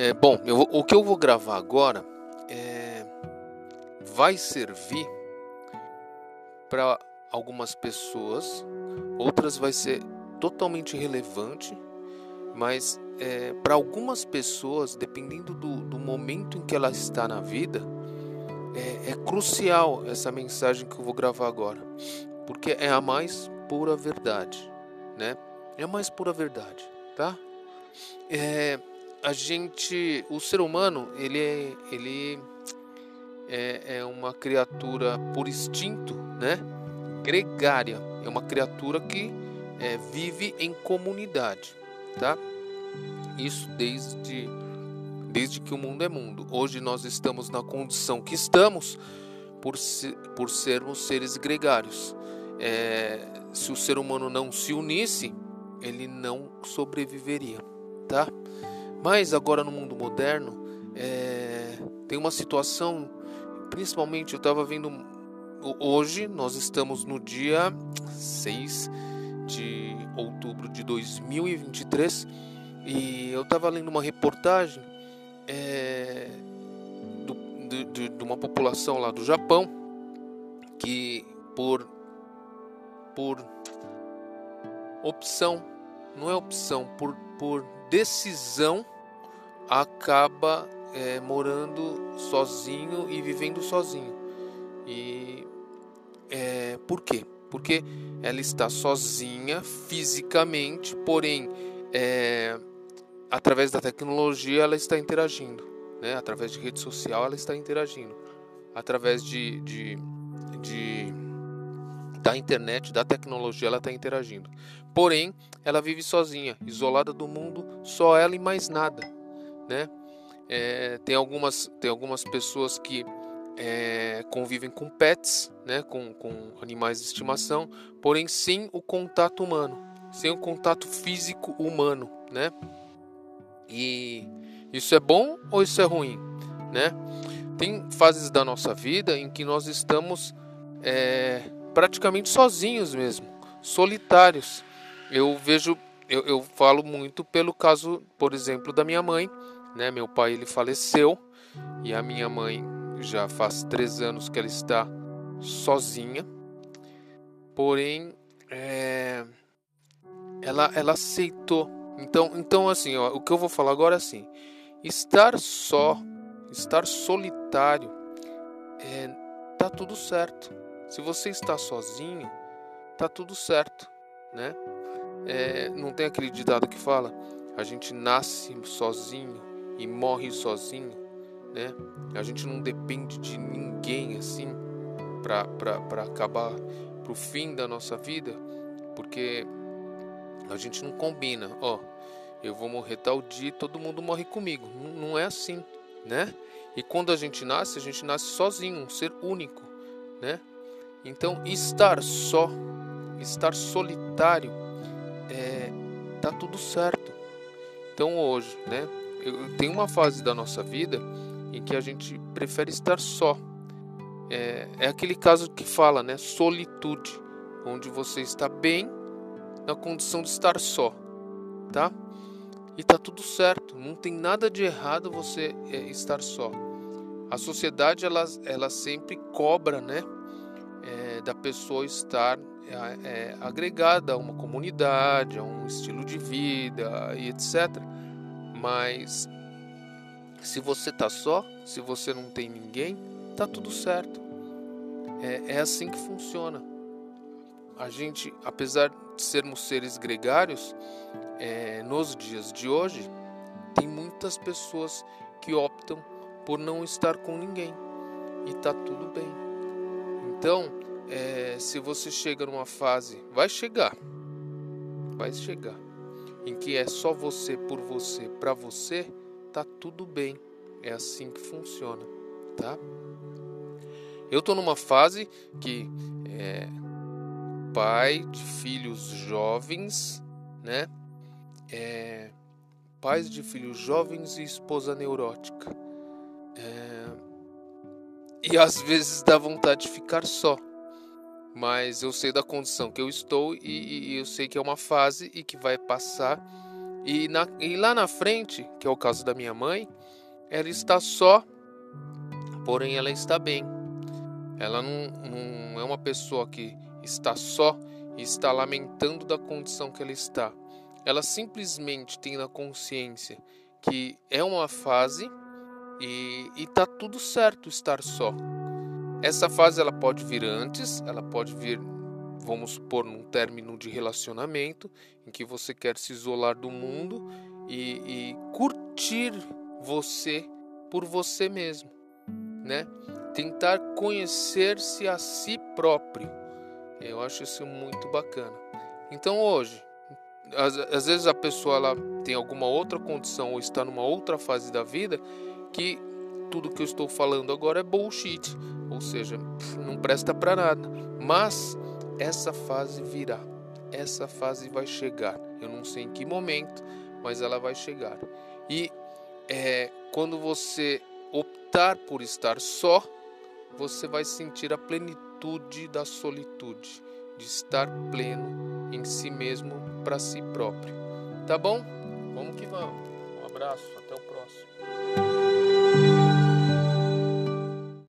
É, bom, eu, o que eu vou gravar agora é, vai servir para algumas pessoas, outras vai ser totalmente irrelevante, mas é, para algumas pessoas, dependendo do, do, momento em que ela está na vida, é, é crucial essa mensagem que eu vou gravar agora, porque é a mais pura verdade, né? É a mais pura verdade, tá? É, a gente, o ser humano, ele é, ele é, é uma criatura por instinto, né? Gregária, é uma criatura que é, vive em comunidade, tá? Isso desde desde que o mundo é mundo. Hoje nós estamos na condição que estamos por, se, por sermos seres gregários. É, se o ser humano não se unisse, ele não sobreviveria, tá? Mas agora no mundo moderno é, tem uma situação, principalmente eu estava vendo hoje, nós estamos no dia 6 de outubro de 2023 e eu estava lendo uma reportagem é, do, de, de uma população lá do Japão que por por opção, não é opção, por, por decisão acaba é, morando sozinho e vivendo sozinho. E é, por quê? Porque ela está sozinha fisicamente, porém, é, através da tecnologia ela está interagindo, né? através de rede social ela está interagindo, através de, de, de da internet, da tecnologia, ela está interagindo. Porém, ela vive sozinha, isolada do mundo, só ela e mais nada, né? É, tem algumas tem algumas pessoas que é, convivem com pets, né, com, com animais de estimação, porém sem o contato humano, sem o contato físico humano, né? E isso é bom ou isso é ruim, né? Tem fases da nossa vida em que nós estamos é, praticamente sozinhos mesmo, solitários. Eu vejo, eu, eu falo muito pelo caso, por exemplo, da minha mãe. Né? Meu pai ele faleceu e a minha mãe já faz três anos que ela está sozinha. Porém, é, ela, ela aceitou. Então, então assim, ó, o que eu vou falar agora é assim: estar só, estar solitário, é, tá tudo certo. Se você está sozinho, tá tudo certo, né? É, não tem aquele ditado que fala: a gente nasce sozinho e morre sozinho, né? A gente não depende de ninguém assim para acabar pro fim da nossa vida, porque a gente não combina, ó, eu vou morrer tal dia e todo mundo morre comigo. Não, não é assim, né? E quando a gente nasce, a gente nasce sozinho, um ser único, né? Então, estar só, estar solitário, é, tá tudo certo. Então, hoje, né, eu, tem uma fase da nossa vida em que a gente prefere estar só. É, é aquele caso que fala, né, solitude, onde você está bem na condição de estar só, tá? E tá tudo certo, não tem nada de errado você é, estar só. A sociedade ela, ela sempre cobra, né? Da pessoa estar é, é, agregada a uma comunidade, a um estilo de vida e etc. Mas se você tá só, se você não tem ninguém, tá tudo certo. É, é assim que funciona. A gente, apesar de sermos seres gregários, é, nos dias de hoje, tem muitas pessoas que optam por não estar com ninguém e tá tudo bem. Então, é, se você chega numa fase, vai chegar, vai chegar, em que é só você por você, para você, tá tudo bem. É assim que funciona, tá? Eu tô numa fase que é pai de filhos jovens, né? É, pais de filhos jovens e esposa neurótica. É, e às vezes dá vontade de ficar só. Mas eu sei da condição que eu estou e, e, eu sei que é uma fase e que vai passar E, na, e lá na frente, que é o caso da minha mãe, ela está só, porém ela está bem. Ela não, não é uma pessoa que está só e está lamentando da condição que ela está. Ela simplesmente tem na consciência que é uma fase e está tudo certo estar só. Essa fase ela pode vir antes, ela pode vir, vamos supor, num término de relacionamento em que você quer se isolar do mundo e, e curtir você por você mesmo, né? Tentar conhecer-se a si próprio. Eu acho isso muito bacana. Então hoje, às, às, vezes a pessoa ela tem alguma outra condição ou está numa outra fase da vida que tudo que eu estou falando agora é bullshit, ou seja, não presta para nada. Mas essa fase virá, essa fase vai chegar. Eu não sei em que momento, mas ela vai chegar. E é, quando você optar por estar só, você vai sentir a plenitude da solitude, de estar pleno em si mesmo para si próprio. Tá bom? Vamos que vamos. Um abraço, até o próximo.